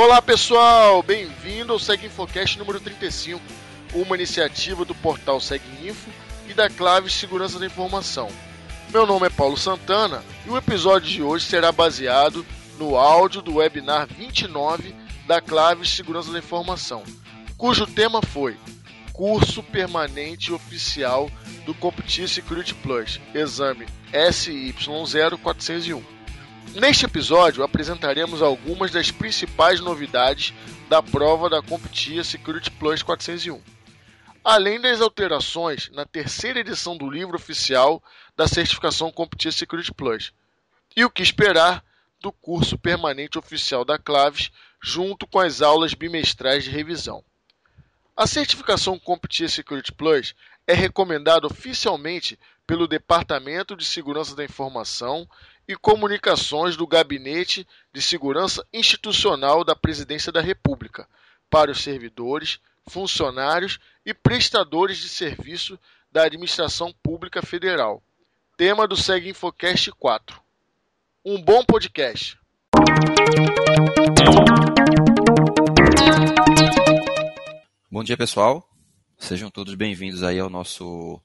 Olá pessoal, bem-vindo ao Seg Infocast número 35, uma iniciativa do portal Info e da Clave Segurança da Informação. Meu nome é Paulo Santana e o episódio de hoje será baseado no áudio do webinar 29 da Clave Segurança da Informação, cujo tema foi Curso Permanente Oficial do CompTIA Security Plus, exame SY0401. Neste episódio apresentaremos algumas das principais novidades da prova da CompTIA Security Plus 401, além das alterações na terceira edição do livro oficial da certificação CompTIA Security Plus, e o que esperar do curso permanente oficial da Claves, junto com as aulas bimestrais de revisão. A certificação CompTIA Security Plus é recomendada oficialmente pelo Departamento de Segurança da Informação e Comunicações do Gabinete de Segurança Institucional da Presidência da República para os servidores, funcionários e prestadores de serviço da Administração Pública Federal. Tema do Seg Infocast 4. Um bom podcast. Bom dia, pessoal. Sejam todos bem-vindos aí ao nosso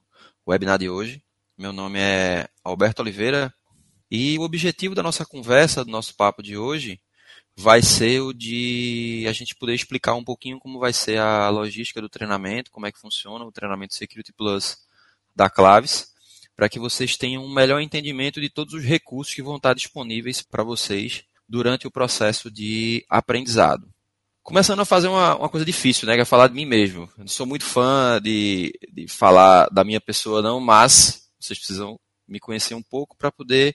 webinar de hoje. Meu nome é Alberto Oliveira e o objetivo da nossa conversa, do nosso papo de hoje, vai ser o de a gente poder explicar um pouquinho como vai ser a logística do treinamento, como é que funciona o treinamento Security Plus da Claves, para que vocês tenham um melhor entendimento de todos os recursos que vão estar disponíveis para vocês durante o processo de aprendizado começando a fazer uma, uma coisa difícil, né? Que é falar de mim mesmo. Eu não sou muito fã de, de falar da minha pessoa, não, mas vocês precisam me conhecer um pouco para poder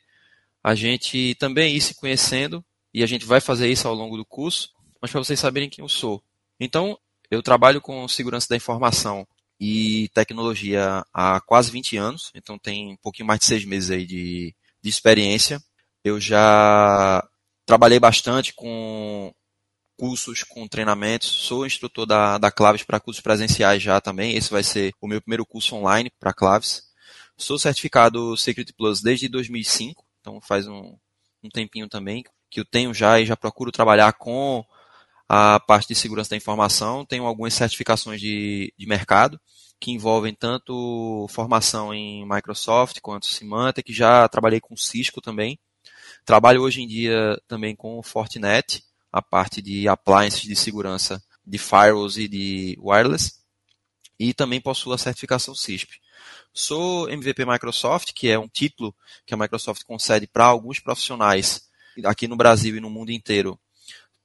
a gente também ir se conhecendo e a gente vai fazer isso ao longo do curso, mas para vocês saberem quem eu sou. Então, eu trabalho com segurança da informação e tecnologia há quase 20 anos, então tem um pouquinho mais de seis meses aí de, de experiência. Eu já trabalhei bastante com cursos com treinamentos. Sou instrutor da, da Claves para cursos presenciais já também. Esse vai ser o meu primeiro curso online para Claves. Sou certificado Security Plus desde 2005, então faz um, um tempinho também que eu tenho já e já procuro trabalhar com a parte de segurança da informação. Tenho algumas certificações de, de mercado que envolvem tanto formação em Microsoft quanto Symantec. Já trabalhei com Cisco também. Trabalho hoje em dia também com Fortinet a parte de appliances de segurança de firewalls e de wireless. E também possuo a certificação CISP. Sou MVP Microsoft, que é um título que a Microsoft concede para alguns profissionais aqui no Brasil e no mundo inteiro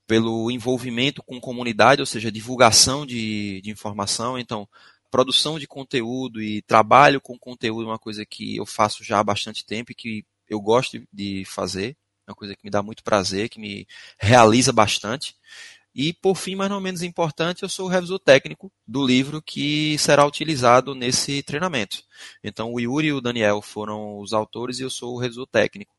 pelo envolvimento com comunidade, ou seja, divulgação de, de informação. Então, produção de conteúdo e trabalho com conteúdo é uma coisa que eu faço já há bastante tempo e que eu gosto de fazer. É uma coisa que me dá muito prazer, que me realiza bastante. E, por fim, mas não menos importante, eu sou o revisor técnico do livro que será utilizado nesse treinamento. Então, o Yuri e o Daniel foram os autores e eu sou o revisor técnico.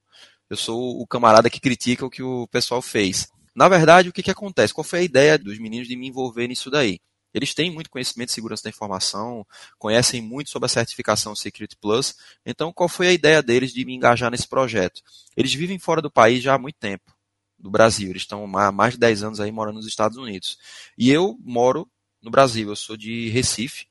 Eu sou o camarada que critica o que o pessoal fez. Na verdade, o que, que acontece? Qual foi a ideia dos meninos de me envolver nisso daí? Eles têm muito conhecimento de segurança da informação, conhecem muito sobre a certificação Security Plus. Então, qual foi a ideia deles de me engajar nesse projeto? Eles vivem fora do país já há muito tempo, do Brasil. Eles estão há mais de 10 anos aí morando nos Estados Unidos. E eu moro no Brasil. Eu sou de Recife,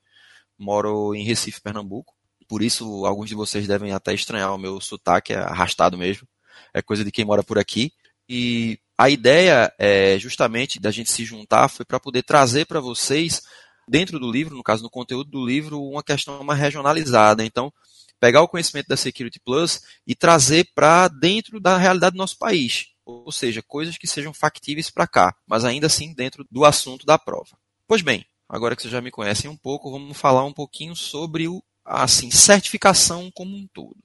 moro em Recife, Pernambuco. Por isso, alguns de vocês devem até estranhar o meu sotaque, é arrastado mesmo. É coisa de quem mora por aqui. E a ideia é justamente da gente se juntar foi para poder trazer para vocês dentro do livro, no caso no conteúdo do livro, uma questão mais regionalizada. Então, pegar o conhecimento da Security Plus e trazer para dentro da realidade do nosso país, ou seja, coisas que sejam factíveis para cá, mas ainda assim dentro do assunto da prova. Pois bem, agora que vocês já me conhecem um pouco, vamos falar um pouquinho sobre o assim, certificação como um todo.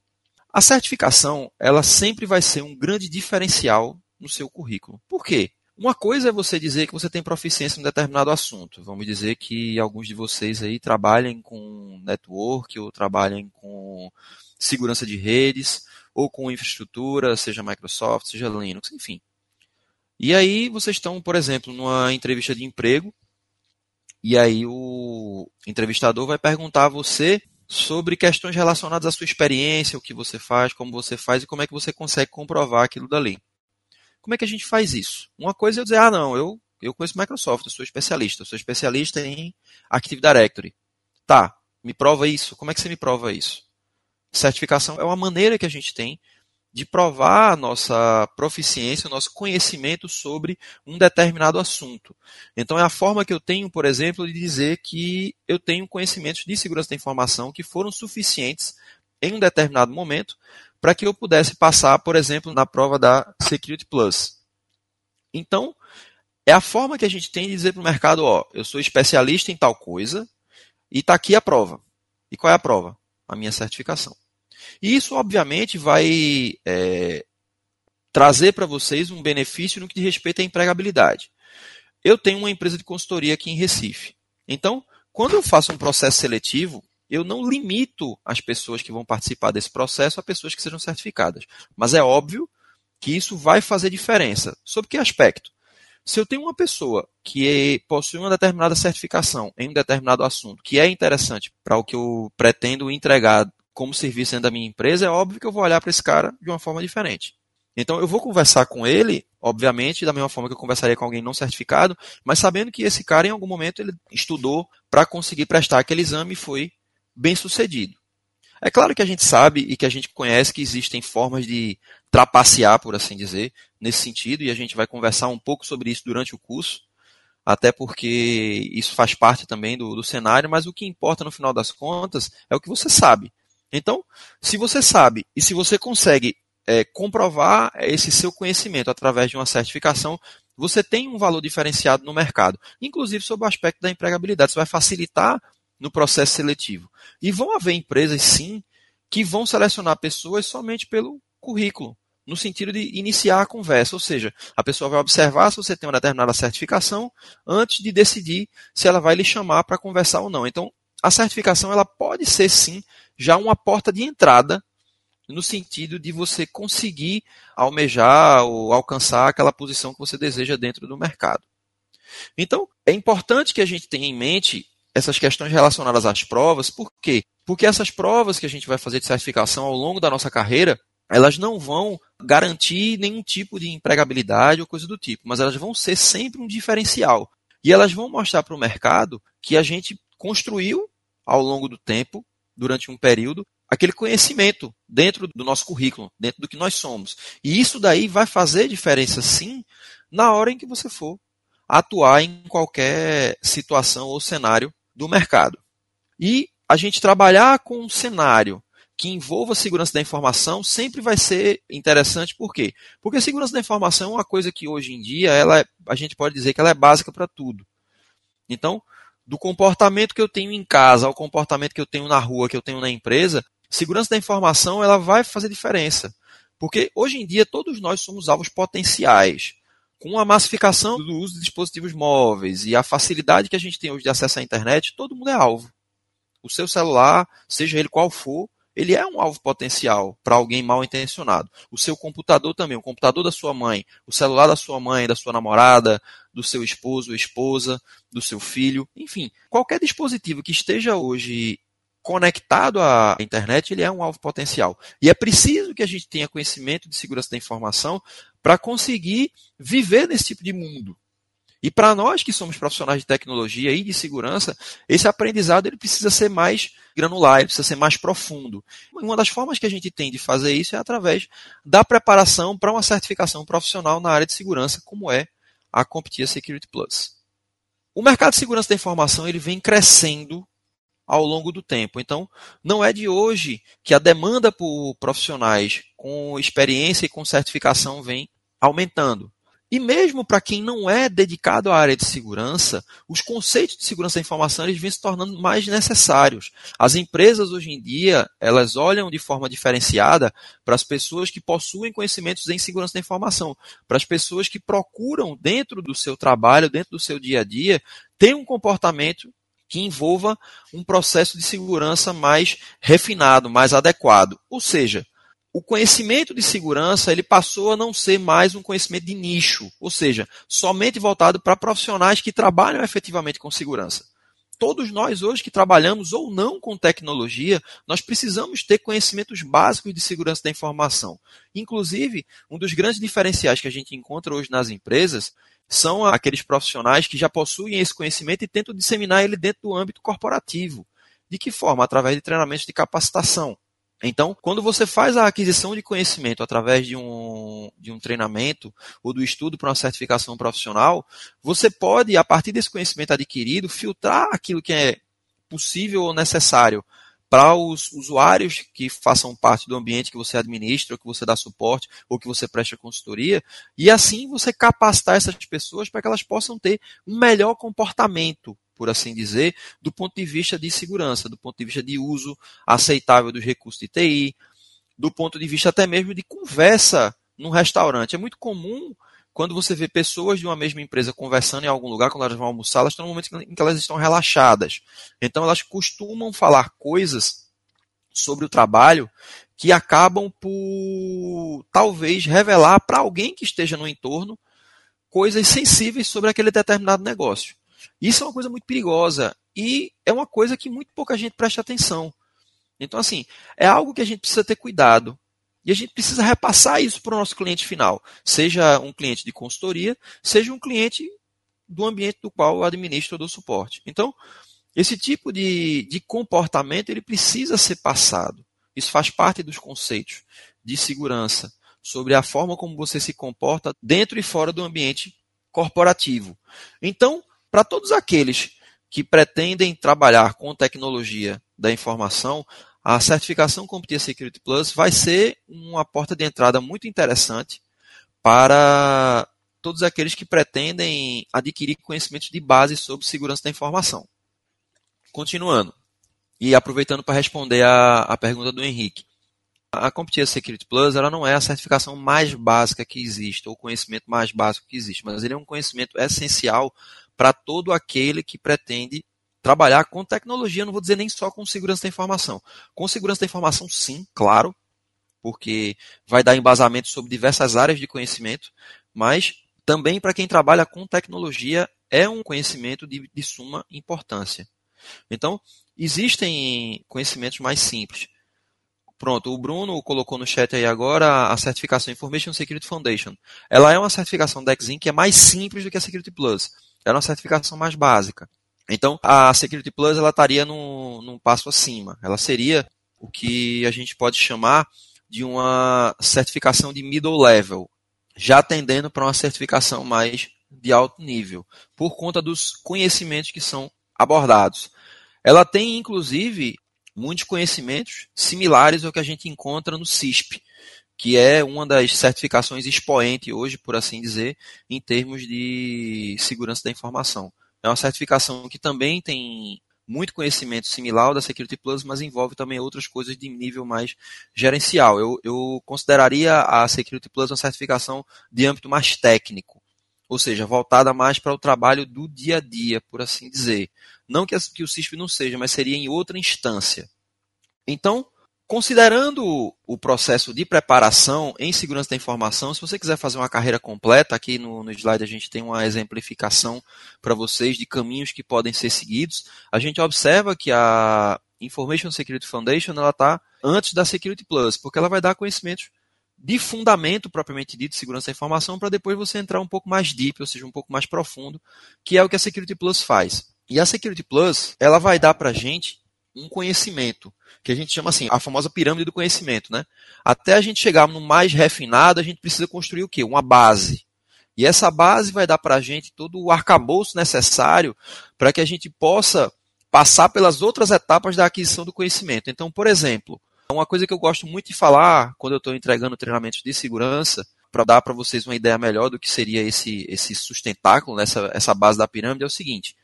A certificação, ela sempre vai ser um grande diferencial no seu currículo. Por quê? Uma coisa é você dizer que você tem proficiência em um determinado assunto. Vamos dizer que alguns de vocês aí trabalhem com network ou trabalhem com segurança de redes ou com infraestrutura, seja Microsoft, seja Linux, enfim. E aí vocês estão, por exemplo, numa entrevista de emprego e aí o entrevistador vai perguntar a você sobre questões relacionadas à sua experiência, o que você faz, como você faz e como é que você consegue comprovar aquilo dali. Como é que a gente faz isso? Uma coisa é eu dizer, ah, não, eu eu conheço Microsoft, eu sou especialista, eu sou especialista em Active Directory. Tá, me prova isso. Como é que você me prova isso? Certificação é uma maneira que a gente tem de provar a nossa proficiência, o nosso conhecimento sobre um determinado assunto. Então é a forma que eu tenho, por exemplo, de dizer que eu tenho conhecimentos de segurança da informação que foram suficientes em um determinado momento para que eu pudesse passar, por exemplo, na prova da Security Plus. Então, é a forma que a gente tem de dizer para o mercado, ó, eu sou especialista em tal coisa e está aqui a prova. E qual é a prova? A minha certificação. E isso, obviamente, vai é, trazer para vocês um benefício no que diz respeito à empregabilidade. Eu tenho uma empresa de consultoria aqui em Recife. Então, quando eu faço um processo seletivo, eu não limito as pessoas que vão participar desse processo a pessoas que sejam certificadas. Mas é óbvio que isso vai fazer diferença. Sob que aspecto? Se eu tenho uma pessoa que possui uma determinada certificação em um determinado assunto, que é interessante para o que eu pretendo entregar como serviço dentro da minha empresa, é óbvio que eu vou olhar para esse cara de uma forma diferente. Então eu vou conversar com ele, obviamente, da mesma forma que eu conversaria com alguém não certificado, mas sabendo que esse cara em algum momento ele estudou para conseguir prestar aquele exame e foi bem sucedido. É claro que a gente sabe e que a gente conhece que existem formas de trapacear, por assim dizer, nesse sentido, e a gente vai conversar um pouco sobre isso durante o curso, até porque isso faz parte também do, do cenário, mas o que importa no final das contas é o que você sabe. Então, se você sabe e se você consegue é, comprovar esse seu conhecimento através de uma certificação, você tem um valor diferenciado no mercado, inclusive sob o aspecto da empregabilidade. Isso vai facilitar no processo seletivo. E vão haver empresas, sim, que vão selecionar pessoas somente pelo currículo, no sentido de iniciar a conversa. Ou seja, a pessoa vai observar se você tem uma determinada certificação antes de decidir se ela vai lhe chamar para conversar ou não. Então, a certificação ela pode ser, sim, já uma porta de entrada no sentido de você conseguir almejar ou alcançar aquela posição que você deseja dentro do mercado. Então, é importante que a gente tenha em mente essas questões relacionadas às provas, por quê? Porque essas provas que a gente vai fazer de certificação ao longo da nossa carreira, elas não vão garantir nenhum tipo de empregabilidade ou coisa do tipo, mas elas vão ser sempre um diferencial. E elas vão mostrar para o mercado que a gente construiu ao longo do tempo durante um período, aquele conhecimento dentro do nosso currículo, dentro do que nós somos. E isso daí vai fazer diferença sim na hora em que você for atuar em qualquer situação ou cenário do mercado. E a gente trabalhar com um cenário que envolva segurança da informação sempre vai ser interessante, por quê? Porque segurança da informação é uma coisa que hoje em dia ela é, a gente pode dizer que ela é básica para tudo. Então, do comportamento que eu tenho em casa ao comportamento que eu tenho na rua, que eu tenho na empresa, segurança da informação ela vai fazer diferença. Porque hoje em dia todos nós somos alvos potenciais. Com a massificação do uso de dispositivos móveis e a facilidade que a gente tem hoje de acesso à internet, todo mundo é alvo. O seu celular, seja ele qual for, ele é um alvo potencial para alguém mal intencionado. O seu computador também, o computador da sua mãe, o celular da sua mãe, da sua namorada, do seu esposo esposa, do seu filho, enfim, qualquer dispositivo que esteja hoje conectado à internet, ele é um alvo potencial. E é preciso que a gente tenha conhecimento de segurança da informação para conseguir viver nesse tipo de mundo. E para nós que somos profissionais de tecnologia e de segurança, esse aprendizado ele precisa ser mais granular, ele precisa ser mais profundo. Uma das formas que a gente tem de fazer isso é através da preparação para uma certificação profissional na área de segurança, como é a CompTIA Security Plus. O mercado de segurança da informação ele vem crescendo ao longo do tempo. Então, não é de hoje que a demanda por profissionais com experiência e com certificação vem aumentando. E mesmo para quem não é dedicado à área de segurança, os conceitos de segurança da informação eles vêm se tornando mais necessários. As empresas hoje em dia, elas olham de forma diferenciada para as pessoas que possuem conhecimentos em segurança da informação, para as pessoas que procuram dentro do seu trabalho, dentro do seu dia a dia, ter um comportamento que envolva um processo de segurança mais refinado, mais adequado. Ou seja, o conhecimento de segurança ele passou a não ser mais um conhecimento de nicho, ou seja, somente voltado para profissionais que trabalham efetivamente com segurança. Todos nós hoje que trabalhamos ou não com tecnologia, nós precisamos ter conhecimentos básicos de segurança da informação. Inclusive, um dos grandes diferenciais que a gente encontra hoje nas empresas são aqueles profissionais que já possuem esse conhecimento e tentam disseminar ele dentro do âmbito corporativo. De que forma? Através de treinamentos de capacitação. Então, quando você faz a aquisição de conhecimento através de um, de um treinamento ou do estudo para uma certificação profissional, você pode, a partir desse conhecimento adquirido, filtrar aquilo que é possível ou necessário para os usuários que façam parte do ambiente que você administra, ou que você dá suporte, ou que você presta consultoria, e assim você capacitar essas pessoas para que elas possam ter um melhor comportamento, por assim dizer, do ponto de vista de segurança, do ponto de vista de uso aceitável dos recursos de TI, do ponto de vista até mesmo de conversa num restaurante. É muito comum quando você vê pessoas de uma mesma empresa conversando em algum lugar, quando elas vão almoçar, elas estão no momento em que elas estão relaxadas. Então elas costumam falar coisas sobre o trabalho que acabam por talvez revelar para alguém que esteja no entorno coisas sensíveis sobre aquele determinado negócio. Isso é uma coisa muito perigosa e é uma coisa que muito pouca gente presta atenção. Então, assim, é algo que a gente precisa ter cuidado. E a gente precisa repassar isso para o nosso cliente final, seja um cliente de consultoria, seja um cliente do ambiente do qual eu administro dou suporte. Então, esse tipo de, de comportamento ele precisa ser passado. Isso faz parte dos conceitos de segurança sobre a forma como você se comporta dentro e fora do ambiente corporativo. Então, para todos aqueles que pretendem trabalhar com tecnologia da informação, a certificação CompTIA Security Plus vai ser uma porta de entrada muito interessante para todos aqueles que pretendem adquirir conhecimentos de base sobre segurança da informação. Continuando, e aproveitando para responder a, a pergunta do Henrique. A CompTIA Security Plus ela não é a certificação mais básica que existe, ou o conhecimento mais básico que existe, mas ele é um conhecimento essencial para todo aquele que pretende trabalhar com tecnologia, não vou dizer nem só com segurança da informação. Com segurança da informação, sim, claro, porque vai dar embasamento sobre diversas áreas de conhecimento, mas também para quem trabalha com tecnologia é um conhecimento de, de suma importância. Então, existem conhecimentos mais simples. Pronto, o Bruno colocou no chat aí agora a certificação Information Security Foundation. Ela é uma certificação da Exim que é mais simples do que a Security Plus. Ela é uma certificação mais básica. Então, a Security Plus ela estaria num, num passo acima. Ela seria o que a gente pode chamar de uma certificação de middle level, já tendendo para uma certificação mais de alto nível, por conta dos conhecimentos que são abordados. Ela tem, inclusive, muitos conhecimentos similares ao que a gente encontra no CISP, que é uma das certificações expoente hoje, por assim dizer, em termos de segurança da informação. É uma certificação que também tem muito conhecimento similar ao da Security Plus, mas envolve também outras coisas de nível mais gerencial. Eu, eu consideraria a Security Plus uma certificação de âmbito mais técnico, ou seja, voltada mais para o trabalho do dia a dia, por assim dizer. Não que, que o CISP não seja, mas seria em outra instância. Então, Considerando o processo de preparação em segurança da informação, se você quiser fazer uma carreira completa, aqui no, no slide a gente tem uma exemplificação para vocês de caminhos que podem ser seguidos. A gente observa que a Information Security Foundation ela está antes da Security Plus, porque ela vai dar conhecimentos de fundamento propriamente dito de segurança da informação para depois você entrar um pouco mais deep, ou seja, um pouco mais profundo, que é o que a Security Plus faz. E a Security Plus, ela vai dar para a gente um conhecimento, que a gente chama assim, a famosa pirâmide do conhecimento, né? Até a gente chegar no mais refinado, a gente precisa construir o quê? Uma base. E essa base vai dar para a gente todo o arcabouço necessário para que a gente possa passar pelas outras etapas da aquisição do conhecimento. Então, por exemplo, uma coisa que eu gosto muito de falar quando eu estou entregando treinamentos de segurança, para dar para vocês uma ideia melhor do que seria esse, esse sustentáculo, nessa essa base da pirâmide, é o seguinte: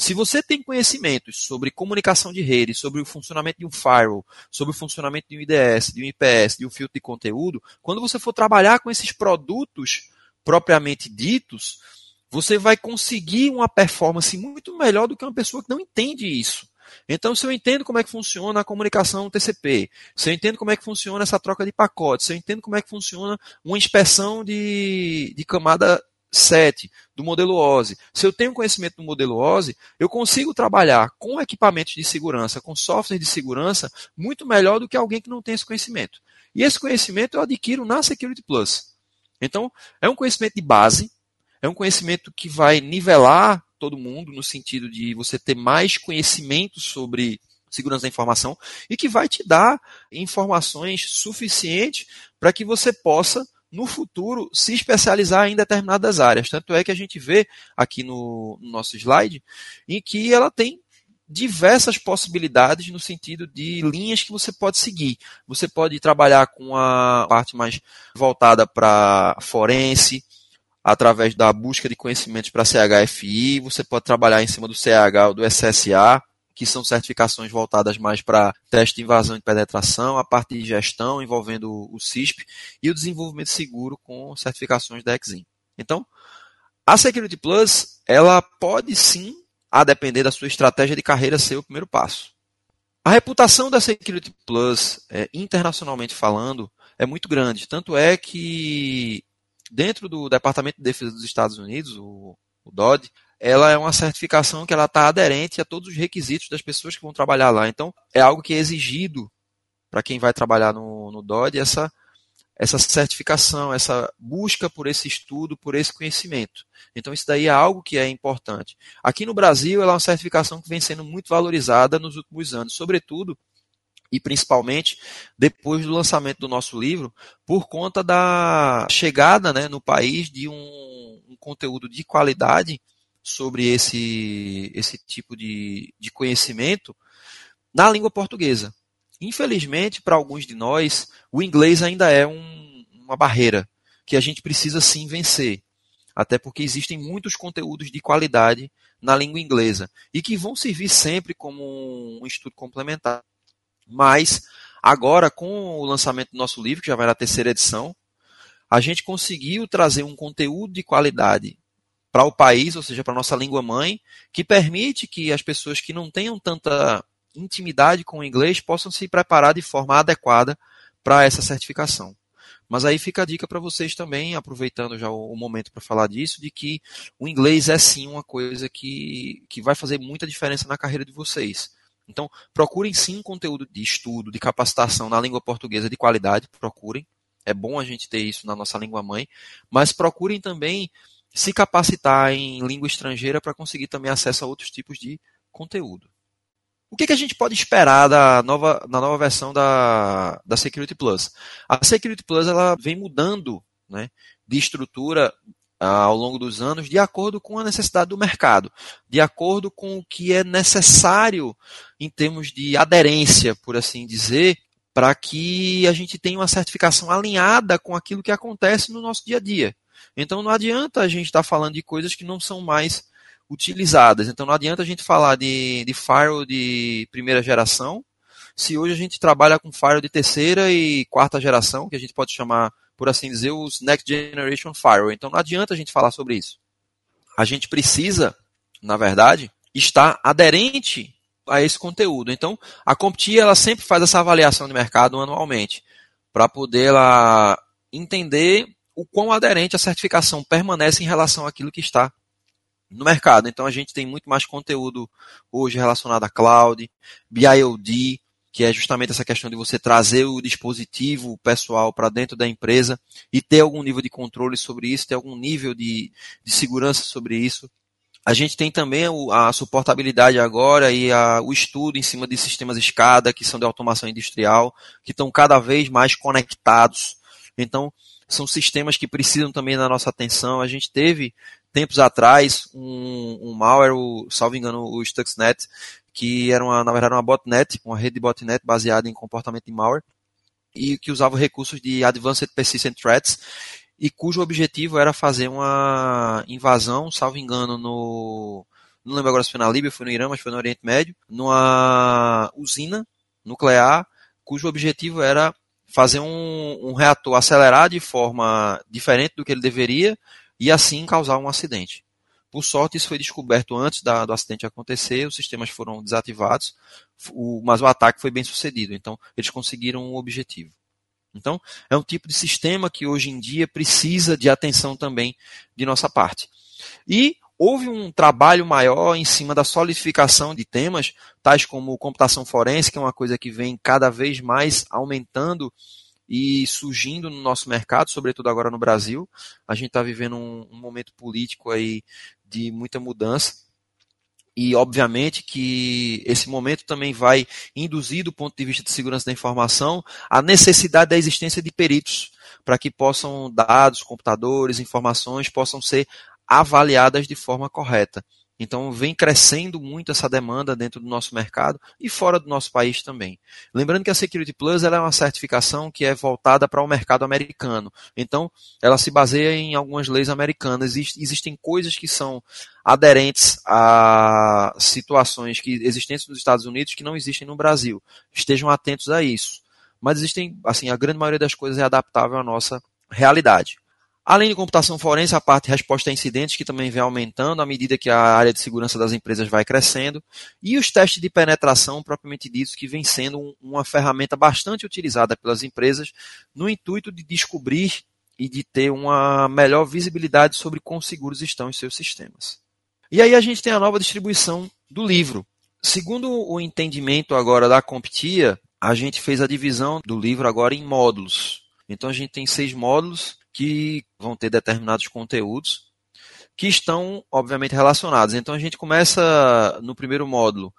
se você tem conhecimentos sobre comunicação de rede, sobre o funcionamento de um firewall, sobre o funcionamento de um IDS, de um IPS, de um filtro de conteúdo, quando você for trabalhar com esses produtos propriamente ditos, você vai conseguir uma performance muito melhor do que uma pessoa que não entende isso. Então, se eu entendo como é que funciona a comunicação TCP, se eu entendo como é que funciona essa troca de pacotes, se eu entendo como é que funciona uma inspeção de, de camada 7 do modelo OSI. Se eu tenho conhecimento do modelo OSI, eu consigo trabalhar com equipamentos de segurança, com software de segurança, muito melhor do que alguém que não tem esse conhecimento. E esse conhecimento eu adquiro na Security Plus. Então, é um conhecimento de base, é um conhecimento que vai nivelar todo mundo no sentido de você ter mais conhecimento sobre segurança da informação e que vai te dar informações suficientes para que você possa no futuro se especializar em determinadas áreas. Tanto é que a gente vê aqui no, no nosso slide em que ela tem diversas possibilidades no sentido de linhas que você pode seguir. Você pode trabalhar com a parte mais voltada para forense, através da busca de conhecimentos para CHFI, você pode trabalhar em cima do CH ou do SSA, que são certificações voltadas mais para teste de invasão e penetração, a parte de gestão envolvendo o CISP e o desenvolvimento seguro com certificações da Exim. Então, a Security Plus, ela pode sim, a depender da sua estratégia de carreira, ser o primeiro passo. A reputação da Security Plus, é, internacionalmente falando, é muito grande. Tanto é que dentro do Departamento de Defesa dos Estados Unidos, o, o DOD, ela é uma certificação que ela está aderente a todos os requisitos das pessoas que vão trabalhar lá. Então, é algo que é exigido para quem vai trabalhar no, no DOD, essa, essa certificação, essa busca por esse estudo, por esse conhecimento. Então, isso daí é algo que é importante. Aqui no Brasil, ela é uma certificação que vem sendo muito valorizada nos últimos anos, sobretudo e principalmente depois do lançamento do nosso livro, por conta da chegada né, no país de um, um conteúdo de qualidade sobre esse, esse tipo de, de conhecimento na língua portuguesa. Infelizmente, para alguns de nós, o inglês ainda é um, uma barreira que a gente precisa sim vencer. Até porque existem muitos conteúdos de qualidade na língua inglesa e que vão servir sempre como um estudo complementar. Mas agora, com o lançamento do nosso livro, que já vai na terceira edição, a gente conseguiu trazer um conteúdo de qualidade para o país, ou seja, para a nossa língua mãe, que permite que as pessoas que não tenham tanta intimidade com o inglês possam se preparar de forma adequada para essa certificação. Mas aí fica a dica para vocês também, aproveitando já o, momento para falar disso, de que o inglês é sim uma coisa que, que vai fazer muita diferença na carreira de vocês. Então, procurem sim conteúdo de estudo, de capacitação na língua portuguesa de qualidade, procurem. É bom a gente ter isso na nossa língua mãe, mas procurem também se capacitar em língua estrangeira para conseguir também acesso a outros tipos de conteúdo. O que, que a gente pode esperar da nova, da nova versão da, da Security Plus? A Security Plus ela vem mudando né, de estrutura ao longo dos anos de acordo com a necessidade do mercado, de acordo com o que é necessário em termos de aderência, por assim dizer, para que a gente tenha uma certificação alinhada com aquilo que acontece no nosso dia a dia. Então não adianta a gente estar tá falando de coisas que não são mais utilizadas. Então não adianta a gente falar de, de firewall de primeira geração, se hoje a gente trabalha com firewall de terceira e quarta geração, que a gente pode chamar por assim dizer, os Next Generation Firewall. Então não adianta a gente falar sobre isso. A gente precisa, na verdade, estar aderente a esse conteúdo. Então, a CompTIA ela sempre faz essa avaliação de mercado anualmente, para poder ela entender o quão aderente a certificação permanece em relação àquilo que está no mercado. Então a gente tem muito mais conteúdo hoje relacionado a cloud, BIOD, que é justamente essa questão de você trazer o dispositivo pessoal para dentro da empresa e ter algum nível de controle sobre isso, ter algum nível de, de segurança sobre isso. A gente tem também a suportabilidade agora e a, o estudo em cima de sistemas SCADA, que são de automação industrial, que estão cada vez mais conectados. Então, são sistemas que precisam também da nossa atenção. A gente teve, tempos atrás, um, um malware, o, salvo engano, o Stuxnet, que era uma, na verdade uma botnet, uma rede de botnet baseada em comportamento de malware, e que usava recursos de Advanced Persistent Threats, e cujo objetivo era fazer uma invasão, salvo engano, no. Não lembro agora se foi na Líbia, foi no Irã, mas foi no Oriente Médio, numa usina nuclear, cujo objetivo era fazer um, um reator acelerar de forma diferente do que ele deveria e assim causar um acidente. Por sorte, isso foi descoberto antes da, do acidente acontecer, os sistemas foram desativados, o, mas o ataque foi bem sucedido. Então, eles conseguiram o um objetivo. Então, é um tipo de sistema que hoje em dia precisa de atenção também de nossa parte. E houve um trabalho maior em cima da solidificação de temas, tais como computação forense, que é uma coisa que vem cada vez mais aumentando e surgindo no nosso mercado, sobretudo agora no Brasil. A gente está vivendo um, um momento político aí de muita mudança. E, obviamente, que esse momento também vai induzir, do ponto de vista de segurança da informação, a necessidade da existência de peritos para que possam dados, computadores, informações possam ser avaliadas de forma correta. Então vem crescendo muito essa demanda dentro do nosso mercado e fora do nosso país também. Lembrando que a Security Plus é uma certificação que é voltada para o mercado americano. Então ela se baseia em algumas leis americanas. Existem coisas que são aderentes a situações que existentes nos Estados Unidos que não existem no Brasil. Estejam atentos a isso. Mas existem, assim, a grande maioria das coisas é adaptável à nossa realidade. Além de computação forense, a parte de resposta a incidentes, que também vem aumentando à medida que a área de segurança das empresas vai crescendo, e os testes de penetração, propriamente dito, que vem sendo uma ferramenta bastante utilizada pelas empresas no intuito de descobrir e de ter uma melhor visibilidade sobre quão seguros estão os seus sistemas. E aí a gente tem a nova distribuição do livro. Segundo o entendimento agora da CompTIA, a gente fez a divisão do livro agora em módulos. Então a gente tem seis módulos que vão ter determinados conteúdos que estão, obviamente, relacionados. Então a gente começa no primeiro módulo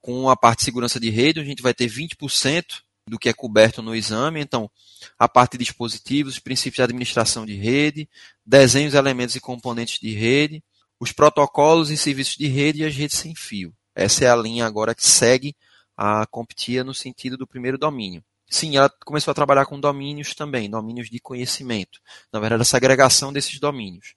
com a parte de segurança de rede, onde a gente vai ter 20% do que é coberto no exame. Então, a parte de dispositivos, os princípios de administração de rede, desenhos, elementos e componentes de rede, os protocolos e serviços de rede e as redes sem fio. Essa é a linha agora que segue a CompTIA no sentido do primeiro domínio. Sim, ela começou a trabalhar com domínios também, domínios de conhecimento. Na verdade, essa agregação desses domínios.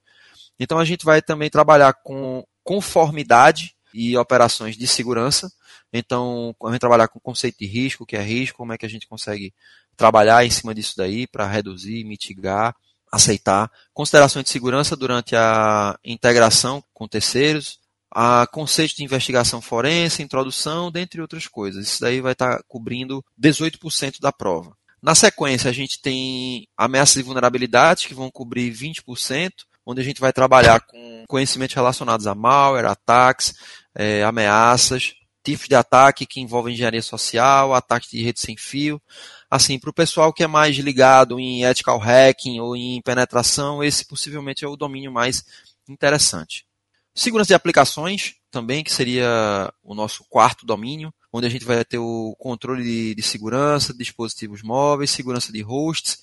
Então, a gente vai também trabalhar com conformidade e operações de segurança. Então, a gente trabalhar com conceito de risco, que é risco, como é que a gente consegue trabalhar em cima disso daí para reduzir, mitigar, aceitar. Considerações de segurança durante a integração com terceiros, a conceito de investigação forense, introdução, dentre outras coisas. Isso daí vai estar tá cobrindo 18% da prova. Na sequência, a gente tem ameaças e vulnerabilidades, que vão cobrir 20%, onde a gente vai trabalhar com conhecimentos relacionados a malware, ataques, é, ameaças, tipos de ataque que envolvem engenharia social, ataques de rede sem fio. Assim, para o pessoal que é mais ligado em ethical hacking ou em penetração, esse possivelmente é o domínio mais interessante. Segurança de aplicações também, que seria o nosso quarto domínio, onde a gente vai ter o controle de, de segurança dispositivos móveis, segurança de hosts,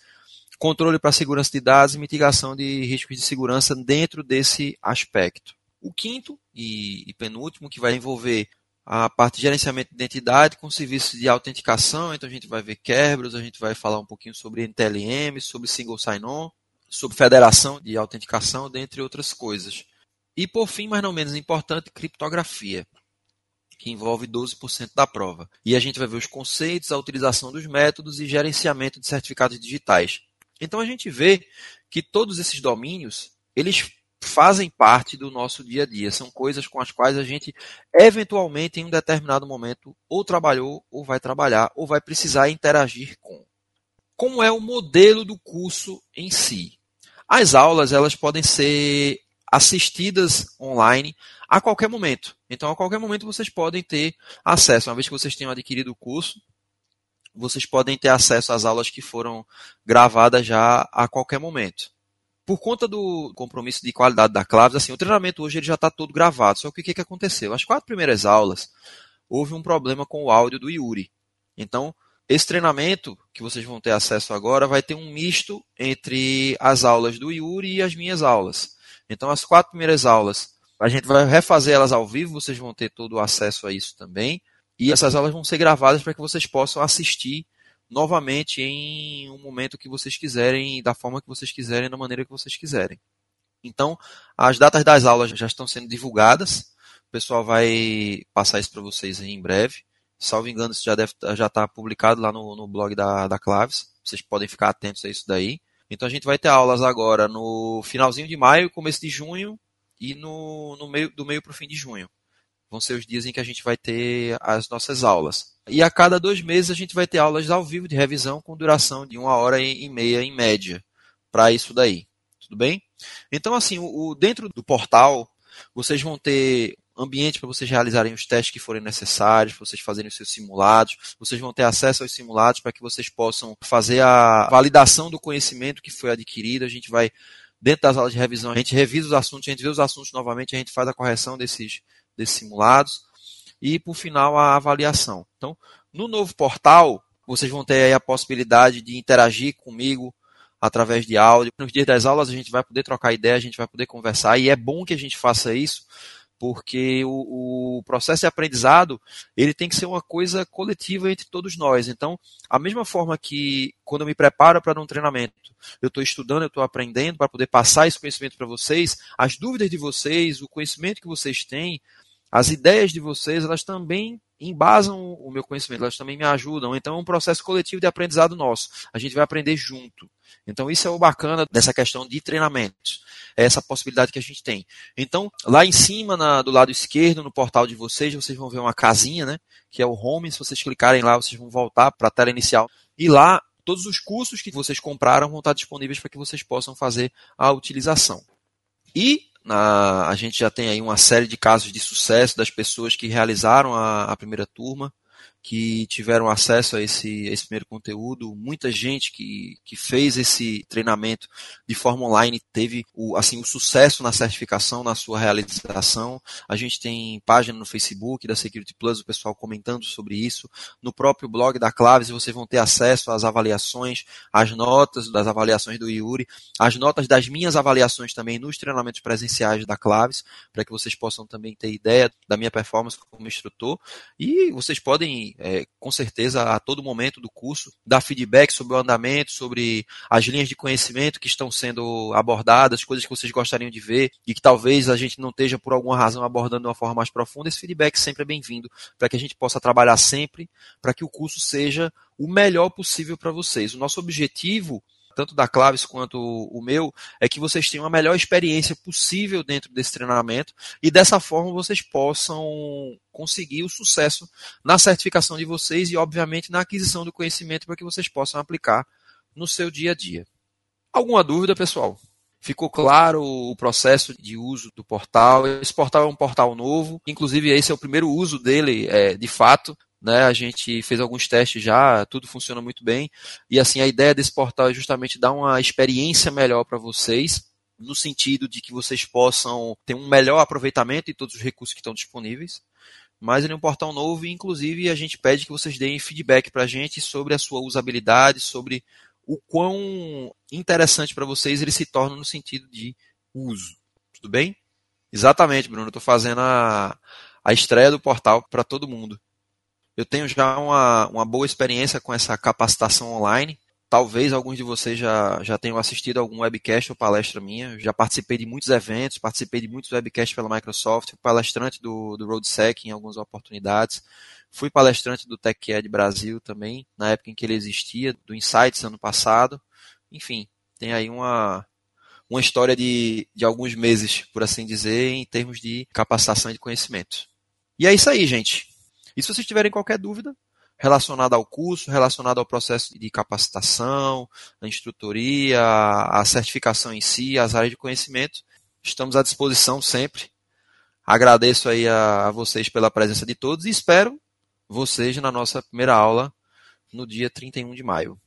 controle para segurança de dados e mitigação de riscos de segurança dentro desse aspecto. O quinto e, e penúltimo, que vai envolver a parte de gerenciamento de identidade com serviços de autenticação, então a gente vai ver Kerberos, a gente vai falar um pouquinho sobre NTLM, sobre Single Sign-On, sobre federação de autenticação, dentre outras coisas. E por fim, mas não menos importante, criptografia, que envolve 12% da prova. E a gente vai ver os conceitos, a utilização dos métodos e gerenciamento de certificados digitais. Então a gente vê que todos esses domínios, eles fazem parte do nosso dia a dia, são coisas com as quais a gente eventualmente em um determinado momento ou trabalhou ou vai trabalhar ou vai precisar interagir com. Como é o modelo do curso em si? As aulas elas podem ser assistidas online a qualquer momento. Então, a qualquer momento vocês podem ter acesso, uma vez que vocês tenham adquirido o curso, vocês podem ter acesso às aulas que foram gravadas já a qualquer momento. Por conta do compromisso de qualidade da Claves, assim, o treinamento hoje ele já está todo gravado. Só que o que, que aconteceu? As quatro primeiras aulas, houve um problema com o áudio do Yuri. Então, esse treinamento que vocês vão ter acesso agora vai ter um misto entre as aulas do Yuri e as minhas aulas. Então, as quatro primeiras aulas, a gente vai refazer elas ao vivo, vocês vão ter todo o acesso a isso também. E essas aulas vão ser gravadas para que vocês possam assistir novamente em um momento que vocês quiserem, da forma que vocês quiserem, da maneira que vocês quiserem. Então, as datas das aulas já estão sendo divulgadas. O pessoal vai passar isso para vocês em breve. Salvo engano, isso já deve já estar tá publicado lá no, no blog da, da Claves. Vocês podem ficar atentos a isso daí. Então a gente vai ter aulas agora no finalzinho de maio, começo de junho e no, no meio do meio para o fim de junho. Vão ser os dias em que a gente vai ter as nossas aulas. E a cada dois meses a gente vai ter aulas ao vivo de revisão com duração de uma hora e meia em média para isso daí. Tudo bem? Então, assim, o, dentro do portal, vocês vão ter ambiente para vocês realizarem os testes que forem necessários, para vocês fazerem os seus simulados. Vocês vão ter acesso aos simulados para que vocês possam fazer a validação do conhecimento que foi adquirido. A gente vai, dentro das aulas de revisão, a gente revisa os assuntos, a gente vê os assuntos novamente, a gente faz a correção desses, desses simulados. E, por final, a avaliação. Então, no novo portal, vocês vão ter a possibilidade de interagir comigo através de áudio. Nos dias das aulas a gente vai poder trocar ideia, a gente vai poder conversar e é bom que a gente faça isso porque o, o, processo de aprendizado ele tem que ser uma coisa coletiva entre todos nós. Então, a mesma forma que quando eu me preparo para um treinamento, eu estou estudando, eu estou aprendendo para poder passar esse conhecimento para vocês, as dúvidas de vocês, o conhecimento que vocês têm, as ideias de vocês, elas também embasam o meu conhecimento, elas também me ajudam. Então é um processo coletivo de aprendizado nosso. A gente vai aprender junto. Então isso é o bacana dessa questão de treinamentos. É essa possibilidade que a gente tem. Então, lá em cima, na, do lado esquerdo, no portal de vocês, vocês vão ver uma casinha, né? Que é o home. Se vocês clicarem lá, vocês vão voltar para a tela inicial. E lá, todos os cursos que vocês compraram vão estar disponíveis para que vocês possam fazer a utilização. E na, a gente já tem aí uma série de casos de sucesso das pessoas que realizaram a, a primeira turma que tiveram acesso a esse, a esse primeiro conteúdo. Muita gente que, que fez esse treinamento de forma online teve o, assim, o sucesso na certificação, na sua realização. A gente tem página no Facebook da Security Plus, o pessoal comentando sobre isso. No próprio blog da Claves vocês vão ter acesso às avaliações, às notas das avaliações do Yuri, as notas das minhas avaliações também nos treinamentos presenciais da Claves, para que vocês possam também ter ideia da minha performance como instrutor. E vocês podem é, com certeza, a todo momento do curso, dar feedback sobre o andamento, sobre as linhas de conhecimento que estão sendo abordadas, coisas que vocês gostariam de ver e que talvez a gente não esteja, por alguma razão, abordando de uma forma mais profunda. Esse feedback sempre é bem-vindo para que a gente possa trabalhar sempre para que o curso seja o melhor possível para vocês. O nosso objetivo tanto da Claves quanto o meu, é que vocês tenham a melhor experiência possível dentro desse treinamento e dessa forma vocês possam conseguir o sucesso na certificação de vocês e, obviamente, na aquisição do conhecimento para que vocês possam aplicar no seu dia a dia. Alguma dúvida, pessoal? Ficou claro o processo de uso do portal. Esse portal é um portal novo, inclusive esse é o primeiro uso dele, é, de fato. Né, a gente fez alguns testes já, tudo funciona muito bem. E assim, a ideia desse portal é justamente dar uma experiência melhor para vocês, no sentido de que vocês possam ter um melhor aproveitamento de todos os recursos que estão disponíveis. Mas ele é um portal novo e, inclusive, a gente pede que vocês deem feedback para a gente sobre a sua usabilidade, sobre o quão interessante para vocês ele se torna no sentido de uso. Tudo bem? Exatamente, Bruno. Estou fazendo a, a estreia do portal para todo mundo. Eu tenho já uma, uma boa experiência com essa capacitação online. Talvez alguns de vocês já, já tenham assistido algum webcast ou palestra minha. Já participei de muitos eventos, participei de muitos webcasts pela Microsoft, fui palestrante do, do RoadSec em algumas oportunidades. Fui palestrante do TechEd Brasil também, na época em que ele existia, do Insights ano passado. Enfim, tem aí uma, uma história de, de alguns meses, por assim dizer, em termos de capacitação e de conhecimento. E é isso aí, gente. E se vocês tiverem qualquer dúvida relacionada ao curso, relacionada ao processo de capacitação, a instrutoria, a certificação em si, as áreas de conhecimento, estamos à disposição sempre. Agradeço aí a, a vocês pela presença de todos e espero vocês na nossa primeira aula no dia 31 de maio.